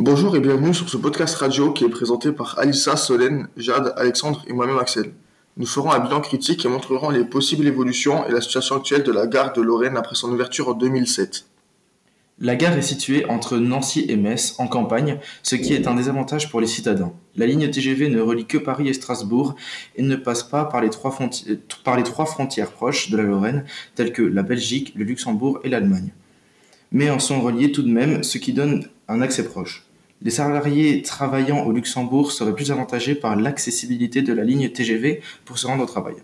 Bonjour et bienvenue sur ce podcast radio qui est présenté par Alissa, Solène, Jade, Alexandre et moi-même Axel. Nous ferons un bilan critique et montrerons les possibles évolutions et la situation actuelle de la gare de Lorraine après son ouverture en 2007. La gare est située entre Nancy et Metz, en campagne, ce qui est un désavantage pour les citadins. La ligne TGV ne relie que Paris et Strasbourg et ne passe pas par les trois, frontières proches de la Lorraine, telles que la Belgique, le Luxembourg et l'Allemagne. Mais en sont reliés tout de même, ce qui donne un accès proche. Les salariés travaillant au Luxembourg seraient plus avantagés par l'accessibilité de la ligne TGV pour se rendre au travail.